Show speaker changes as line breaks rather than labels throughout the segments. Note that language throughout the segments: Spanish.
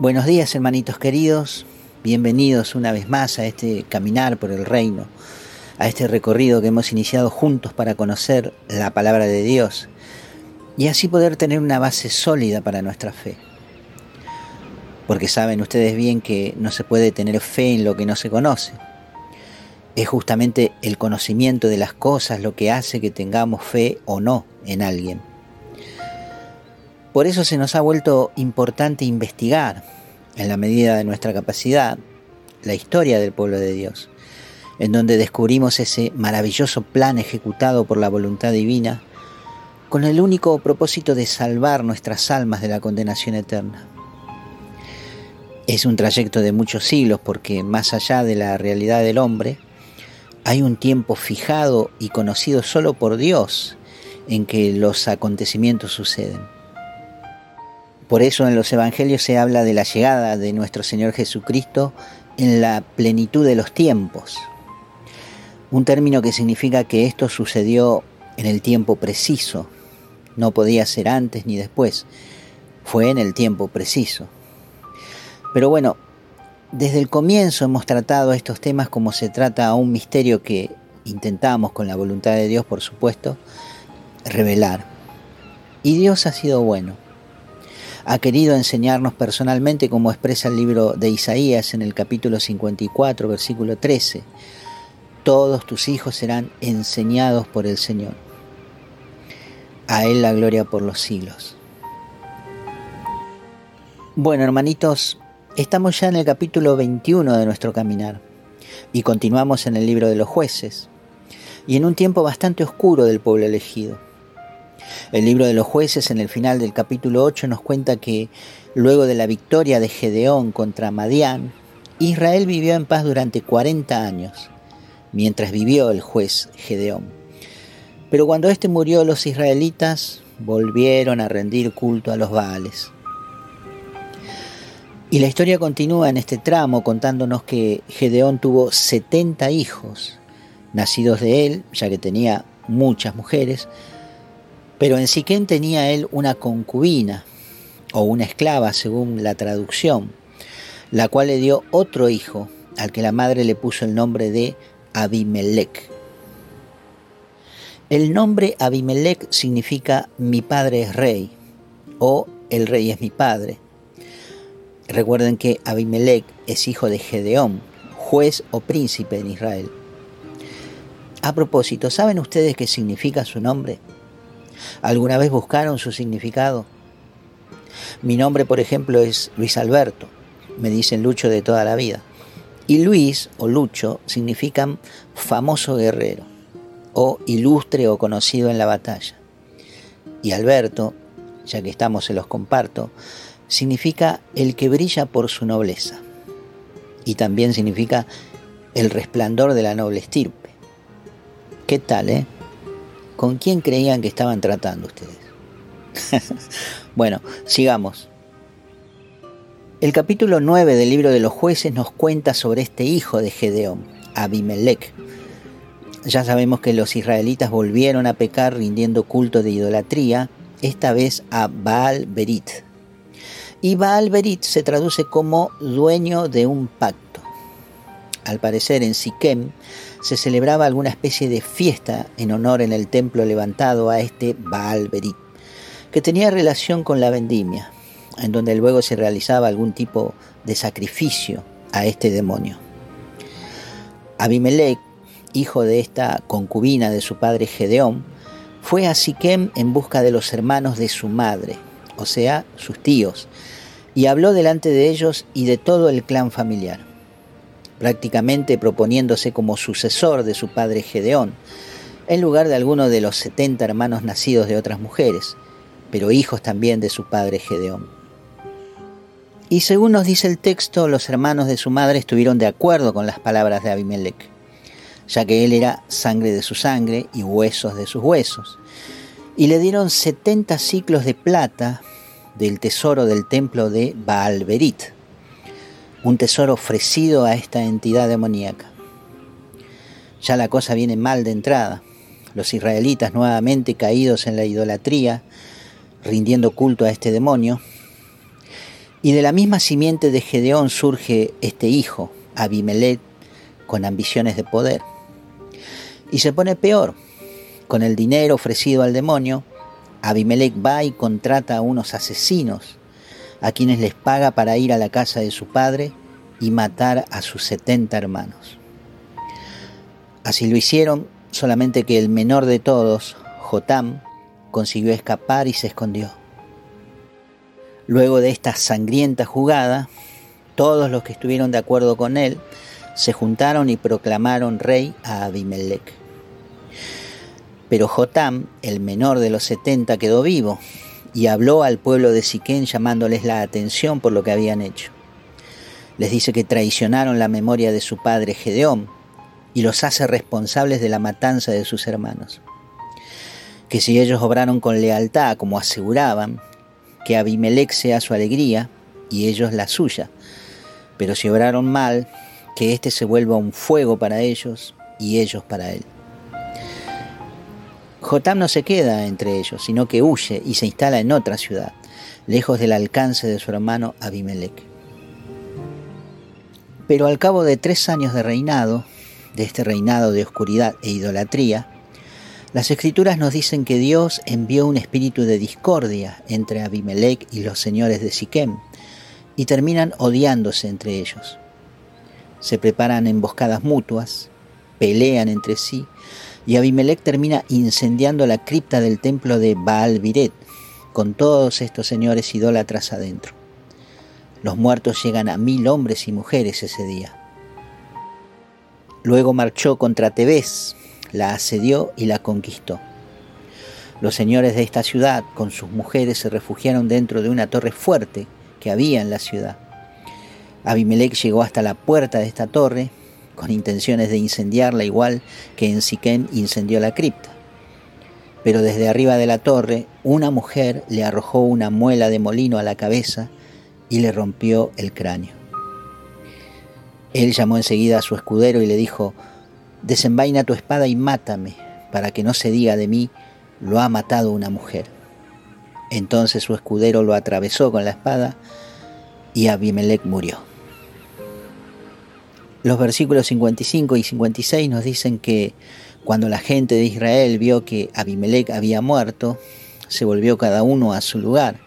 Buenos días hermanitos queridos, bienvenidos una vez más a este caminar por el reino, a este recorrido que hemos iniciado juntos para conocer la palabra de Dios y así poder tener una base sólida para nuestra fe. Porque saben ustedes bien que no se puede tener fe en lo que no se conoce. Es justamente el conocimiento de las cosas lo que hace que tengamos fe o no en alguien. Por eso se nos ha vuelto importante investigar, en la medida de nuestra capacidad, la historia del pueblo de Dios, en donde descubrimos ese maravilloso plan ejecutado por la voluntad divina, con el único propósito de salvar nuestras almas de la condenación eterna. Es un trayecto de muchos siglos porque más allá de la realidad del hombre, hay un tiempo fijado y conocido solo por Dios en que los acontecimientos suceden. Por eso en los Evangelios se habla de la llegada de nuestro Señor Jesucristo en la plenitud de los tiempos. Un término que significa que esto sucedió en el tiempo preciso. No podía ser antes ni después. Fue en el tiempo preciso. Pero bueno, desde el comienzo hemos tratado estos temas como se trata a un misterio que intentamos con la voluntad de Dios, por supuesto, revelar. Y Dios ha sido bueno ha querido enseñarnos personalmente, como expresa el libro de Isaías en el capítulo 54, versículo 13. Todos tus hijos serán enseñados por el Señor. A Él la gloria por los siglos. Bueno, hermanitos, estamos ya en el capítulo 21 de nuestro caminar y continuamos en el libro de los jueces y en un tiempo bastante oscuro del pueblo elegido. El libro de los jueces en el final del capítulo 8 nos cuenta que luego de la victoria de Gedeón contra Madián, Israel vivió en paz durante 40 años, mientras vivió el juez Gedeón. Pero cuando éste murió, los israelitas volvieron a rendir culto a los Baales. Y la historia continúa en este tramo contándonos que Gedeón tuvo 70 hijos, nacidos de él, ya que tenía muchas mujeres, pero en Siquén tenía él una concubina, o una esclava según la traducción, la cual le dio otro hijo, al que la madre le puso el nombre de Abimelech. El nombre Abimelech significa mi padre es rey o el rey es mi padre. Recuerden que Abimelech es hijo de Gedeón, juez o príncipe en Israel. A propósito, ¿saben ustedes qué significa su nombre? ¿Alguna vez buscaron su significado? Mi nombre, por ejemplo, es Luis Alberto. Me dicen Lucho de toda la vida. Y Luis o Lucho significan famoso guerrero o ilustre o conocido en la batalla. Y Alberto, ya que estamos se los comparto, significa el que brilla por su nobleza. Y también significa el resplandor de la noble estirpe. ¿Qué tal, eh? ¿Con quién creían que estaban tratando ustedes? bueno, sigamos. El capítulo 9 del libro de los jueces nos cuenta sobre este hijo de Gedeón, Abimelech. Ya sabemos que los israelitas volvieron a pecar rindiendo culto de idolatría, esta vez a Baal Berit. Y Baal Berit se traduce como dueño de un pacto. Al parecer en Siquem se celebraba alguna especie de fiesta en honor en el templo levantado a este Baal Berit, que tenía relación con la vendimia, en donde luego se realizaba algún tipo de sacrificio a este demonio. Abimelech, hijo de esta concubina de su padre Gedeón, fue a Siquem en busca de los hermanos de su madre, o sea, sus tíos, y habló delante de ellos y de todo el clan familiar prácticamente proponiéndose como sucesor de su padre Gedeón, en lugar de alguno de los 70 hermanos nacidos de otras mujeres, pero hijos también de su padre Gedeón. Y según nos dice el texto, los hermanos de su madre estuvieron de acuerdo con las palabras de Abimelech, ya que él era sangre de su sangre y huesos de sus huesos. Y le dieron 70 ciclos de plata del tesoro del templo de Baalberit, un tesoro ofrecido a esta entidad demoníaca. Ya la cosa viene mal de entrada. Los israelitas nuevamente caídos en la idolatría, rindiendo culto a este demonio. Y de la misma simiente de Gedeón surge este hijo, Abimelech, con ambiciones de poder. Y se pone peor. Con el dinero ofrecido al demonio, Abimelech va y contrata a unos asesinos, a quienes les paga para ir a la casa de su padre y matar a sus setenta hermanos. Así lo hicieron, solamente que el menor de todos, Jotam, consiguió escapar y se escondió. Luego de esta sangrienta jugada, todos los que estuvieron de acuerdo con él se juntaron y proclamaron rey a Abimelech. Pero Jotam, el menor de los setenta, quedó vivo y habló al pueblo de Siquén llamándoles la atención por lo que habían hecho. Les dice que traicionaron la memoria de su padre Gedeón y los hace responsables de la matanza de sus hermanos. Que si ellos obraron con lealtad, como aseguraban, que Abimelech sea su alegría y ellos la suya. Pero si obraron mal, que éste se vuelva un fuego para ellos y ellos para él. Jotam no se queda entre ellos, sino que huye y se instala en otra ciudad, lejos del alcance de su hermano Abimelech. Pero al cabo de tres años de reinado, de este reinado de oscuridad e idolatría, las escrituras nos dicen que Dios envió un espíritu de discordia entre Abimelech y los señores de Siquem y terminan odiándose entre ellos. Se preparan emboscadas mutuas, pelean entre sí y Abimelech termina incendiando la cripta del templo de Baal Biret con todos estos señores idólatras adentro. Los muertos llegan a mil hombres y mujeres ese día. Luego marchó contra Tebes, la asedió y la conquistó. Los señores de esta ciudad con sus mujeres se refugiaron dentro de una torre fuerte que había en la ciudad. Abimelech llegó hasta la puerta de esta torre con intenciones de incendiarla igual que en Siquén incendió la cripta. Pero desde arriba de la torre una mujer le arrojó una muela de molino a la cabeza y le rompió el cráneo. Él llamó enseguida a su escudero y le dijo, desenvaina tu espada y mátame, para que no se diga de mí, lo ha matado una mujer. Entonces su escudero lo atravesó con la espada y Abimelech murió. Los versículos 55 y 56 nos dicen que cuando la gente de Israel vio que Abimelech había muerto, se volvió cada uno a su lugar.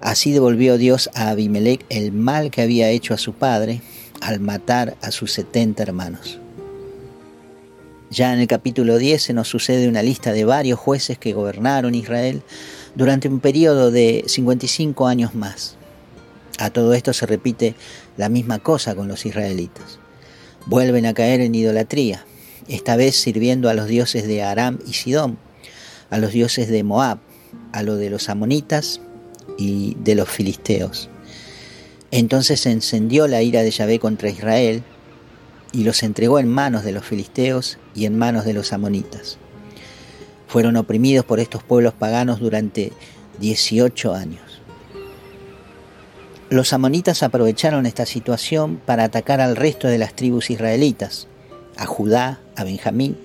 Así devolvió Dios a Abimelech el mal que había hecho a su padre al matar a sus setenta hermanos. Ya en el capítulo 10 se nos sucede una lista de varios jueces que gobernaron Israel durante un periodo de 55 años más. A todo esto se repite la misma cosa con los israelitas. Vuelven a caer en idolatría, esta vez sirviendo a los dioses de Aram y Sidón, a los dioses de Moab, a lo de los amonitas y de los filisteos. Entonces se encendió la ira de Yahvé contra Israel y los entregó en manos de los filisteos y en manos de los amonitas. Fueron oprimidos por estos pueblos paganos durante 18 años. Los amonitas aprovecharon esta situación para atacar al resto de las tribus israelitas, a Judá, a Benjamín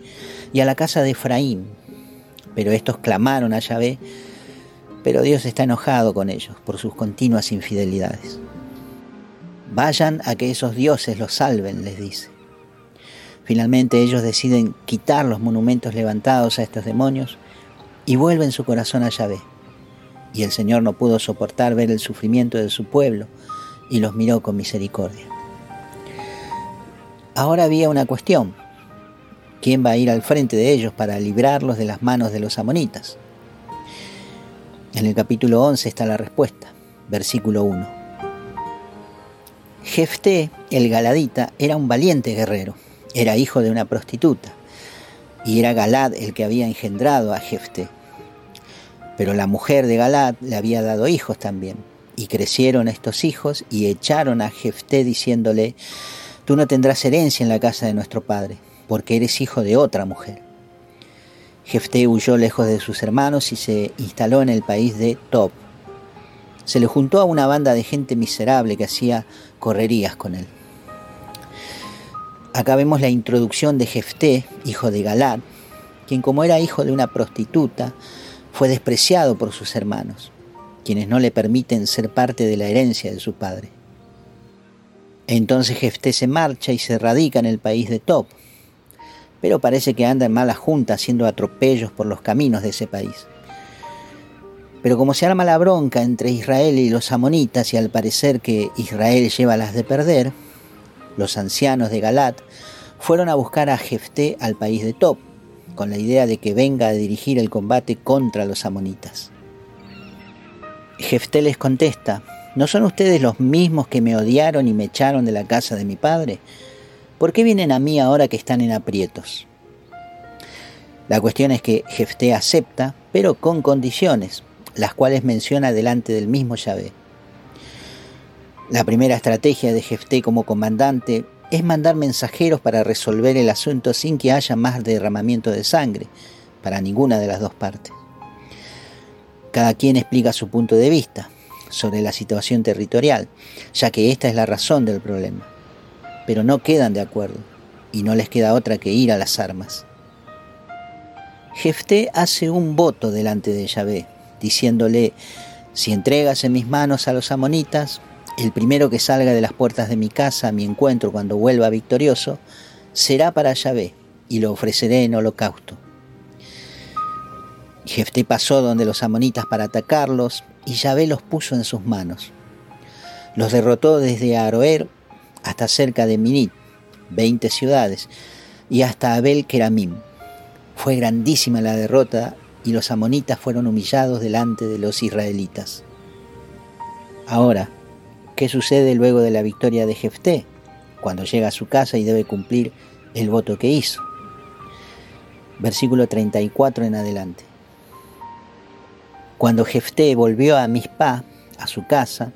y a la casa de Efraín. Pero estos clamaron a Yahvé, pero Dios está enojado con ellos por sus continuas infidelidades. Vayan a que esos dioses los salven, les dice. Finalmente ellos deciden quitar los monumentos levantados a estos demonios y vuelven su corazón a Yahvé. Y el Señor no pudo soportar ver el sufrimiento de su pueblo y los miró con misericordia. Ahora había una cuestión. ¿Quién va a ir al frente de ellos para librarlos de las manos de los amonitas? En el capítulo 11 está la respuesta, versículo 1. Jefté, el galadita, era un valiente guerrero era hijo de una prostituta y era Galad el que había engendrado a Jefté. Pero la mujer de Galad le había dado hijos también. Y crecieron estos hijos y echaron a Jefté diciéndole, tú no tendrás herencia en la casa de nuestro padre, porque eres hijo de otra mujer. Jefté huyó lejos de sus hermanos y se instaló en el país de Top. Se le juntó a una banda de gente miserable que hacía correrías con él. Acá vemos la introducción de Jefté, hijo de Galad, quien como era hijo de una prostituta, fue despreciado por sus hermanos. quienes no le permiten ser parte de la herencia de su padre. Entonces Jefté se marcha y se radica en el país de Top, pero parece que anda en mala junta haciendo atropellos por los caminos de ese país. Pero como se arma la bronca entre Israel y los amonitas y al parecer que Israel lleva las de perder, los ancianos de Galat fueron a buscar a Jefté al país de Top, con la idea de que venga a dirigir el combate contra los amonitas. Jefté les contesta, ¿no son ustedes los mismos que me odiaron y me echaron de la casa de mi padre? ¿Por qué vienen a mí ahora que están en aprietos? La cuestión es que Jefté acepta, pero con condiciones, las cuales menciona delante del mismo Yahvé. La primera estrategia de Jefté como comandante es mandar mensajeros para resolver el asunto sin que haya más derramamiento de sangre para ninguna de las dos partes. Cada quien explica su punto de vista sobre la situación territorial, ya que esta es la razón del problema pero no quedan de acuerdo y no les queda otra que ir a las armas. Jefté hace un voto delante de Yahvé, diciéndole, si entregas en mis manos a los amonitas, el primero que salga de las puertas de mi casa a mi encuentro cuando vuelva victorioso, será para Yahvé, y lo ofreceré en holocausto. Jefté pasó donde los amonitas para atacarlos, y Yahvé los puso en sus manos. Los derrotó desde Aroer hasta cerca de Minit, 20 ciudades, y hasta Abel Keramim. Fue grandísima la derrota y los amonitas fueron humillados delante de los israelitas. Ahora, ¿qué sucede luego de la victoria de Jefté, cuando llega a su casa y debe cumplir el voto que hizo? Versículo 34 en adelante. Cuando Jefté volvió a Mispa, a su casa,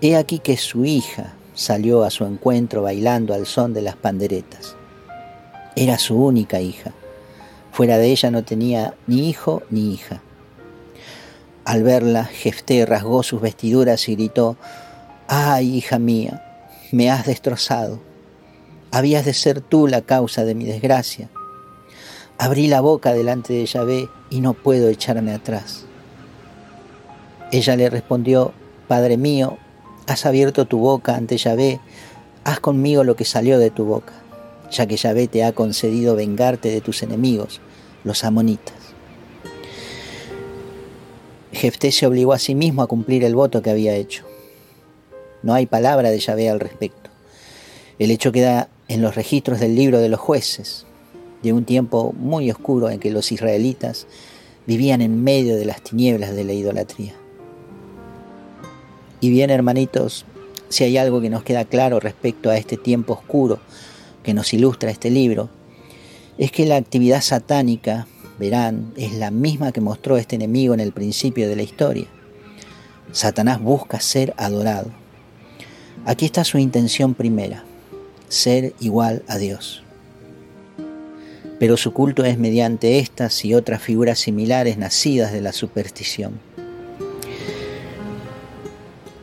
he aquí que su hija, salió a su encuentro bailando al son de las panderetas. Era su única hija. Fuera de ella no tenía ni hijo ni hija. Al verla, Jefté rasgó sus vestiduras y gritó, ¡Ay, hija mía! Me has destrozado. Habías de ser tú la causa de mi desgracia. Abrí la boca delante de Yahvé y no puedo echarme atrás. Ella le respondió, Padre mío, Has abierto tu boca ante Yahvé, haz conmigo lo que salió de tu boca, ya que Yahvé te ha concedido vengarte de tus enemigos, los amonitas. Jefté se obligó a sí mismo a cumplir el voto que había hecho. No hay palabra de Yahvé al respecto. El hecho queda en los registros del libro de los jueces, de un tiempo muy oscuro en que los israelitas vivían en medio de las tinieblas de la idolatría. Y bien, hermanitos, si hay algo que nos queda claro respecto a este tiempo oscuro que nos ilustra este libro, es que la actividad satánica, verán, es la misma que mostró este enemigo en el principio de la historia. Satanás busca ser adorado. Aquí está su intención primera, ser igual a Dios. Pero su culto es mediante estas y otras figuras similares nacidas de la superstición.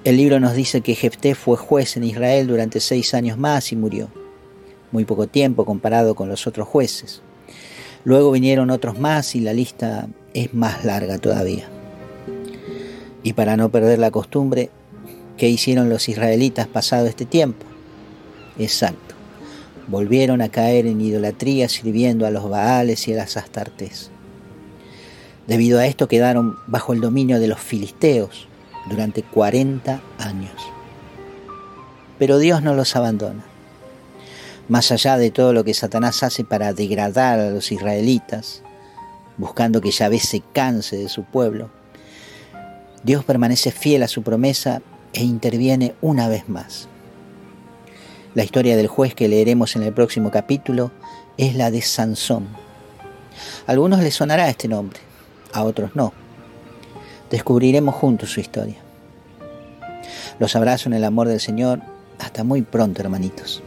El libro nos dice que Jefté fue juez en Israel durante seis años más y murió. Muy poco tiempo comparado con los otros jueces. Luego vinieron otros más y la lista es más larga todavía. Y para no perder la costumbre, ¿qué hicieron los israelitas pasado este tiempo? Exacto. Volvieron a caer en idolatría sirviendo a los Baales y a las Astartes. Debido a esto quedaron bajo el dominio de los filisteos, durante 40 años. Pero Dios no los abandona. Más allá de todo lo que Satanás hace para degradar a los israelitas, buscando que Yahvé se canse de su pueblo, Dios permanece fiel a su promesa e interviene una vez más. La historia del juez que leeremos en el próximo capítulo es la de Sansón. A algunos les sonará este nombre, a otros no. Descubriremos juntos su historia. Los abrazo en el amor del Señor. Hasta muy pronto, hermanitos.